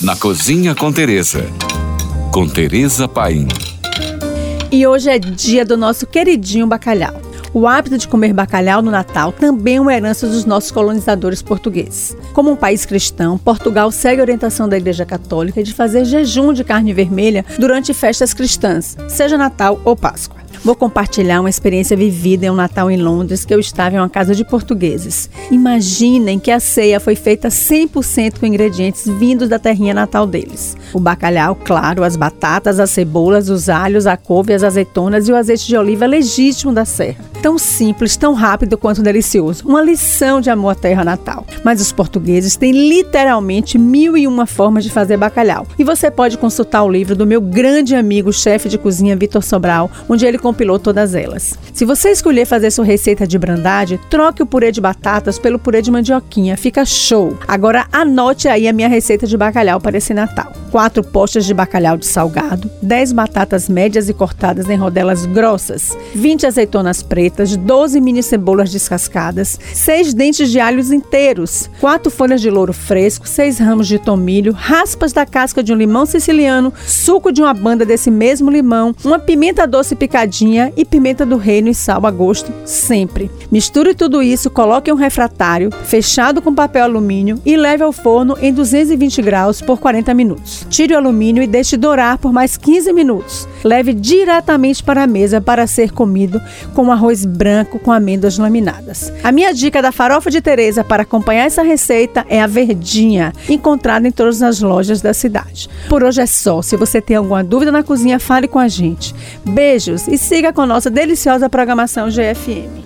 Na Cozinha com Teresa. Com Teresa Paim. E hoje é dia do nosso queridinho bacalhau. O hábito de comer bacalhau no Natal também é uma herança dos nossos colonizadores portugueses. Como um país cristão, Portugal segue a orientação da Igreja Católica de fazer jejum de carne vermelha durante festas cristãs, seja Natal ou Páscoa. Vou compartilhar uma experiência vivida em um Natal em Londres que eu estava em uma casa de portugueses. Imaginem que a ceia foi feita 100% com ingredientes vindos da terrinha natal deles. O bacalhau, claro, as batatas, as cebolas, os alhos, a couve, as azeitonas e o azeite de oliva legítimo da serra. Tão simples, tão rápido quanto delicioso. Uma lição de amor à terra natal. Mas os portugueses têm literalmente mil e uma formas de fazer bacalhau. E você pode consultar o livro do meu grande amigo, chefe de cozinha Vitor Sobral, onde ele compilou todas elas. Se você escolher fazer sua receita de brandade, troque o purê de batatas pelo purê de mandioquinha, fica show. Agora anote aí a minha receita de bacalhau para esse Natal. 4 postas de bacalhau de salgado, 10 batatas médias e cortadas em rodelas grossas, 20 azeitonas pretas, 12 mini cebolas descascadas, 6 dentes de alhos inteiros, 4 folhas de louro fresco, 6 ramos de tomilho, raspas da casca de um limão siciliano, suco de uma banda desse mesmo limão, uma pimenta doce picadinha e pimenta do reino e sal a gosto, sempre. Misture tudo isso, coloque em um refratário fechado com papel alumínio e leve ao forno em 220 graus por 40 minutos. Tire o alumínio e deixe dourar por mais 15 minutos. Leve diretamente para a mesa para ser comido com arroz branco com amêndoas laminadas. A minha dica da farofa de Teresa para acompanhar essa receita é a verdinha, encontrada em todas as lojas da cidade. Por hoje é só. Se você tem alguma dúvida na cozinha, fale com a gente. Beijos e siga com nossa deliciosa programação GFM.